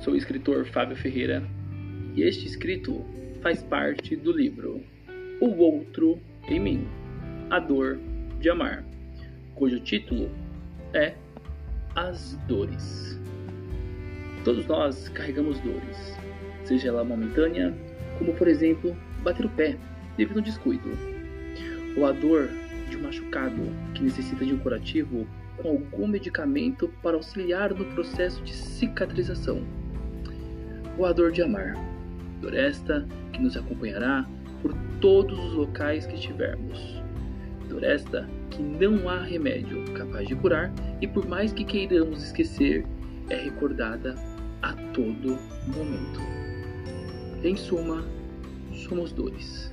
Sou o escritor Fábio Ferreira e este escrito faz parte do livro O Outro em Mim A Dor de Amar, cujo título é As Dores. Todos nós carregamos dores, seja ela momentânea, como por exemplo bater o pé devido ao descuido, ou a dor de um machucado que necessita de um curativo com algum medicamento para auxiliar no processo de cicatrização ou a dor de amar. Dor esta que nos acompanhará por todos os locais que estivermos. Dor esta que não há remédio capaz de curar e por mais que queiramos esquecer, é recordada a todo momento. Em suma, somos dores.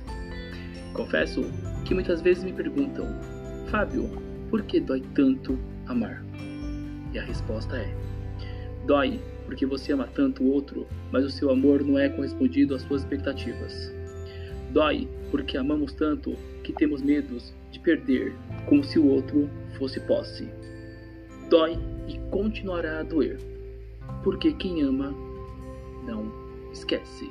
Confesso que muitas vezes me perguntam, Fábio, por que dói tanto amar? E a resposta é: dói porque você ama tanto o outro, mas o seu amor não é correspondido às suas expectativas. Dói porque amamos tanto que temos medos de perder, como se o outro fosse posse. Dói e continuará a doer, porque quem ama não esquece.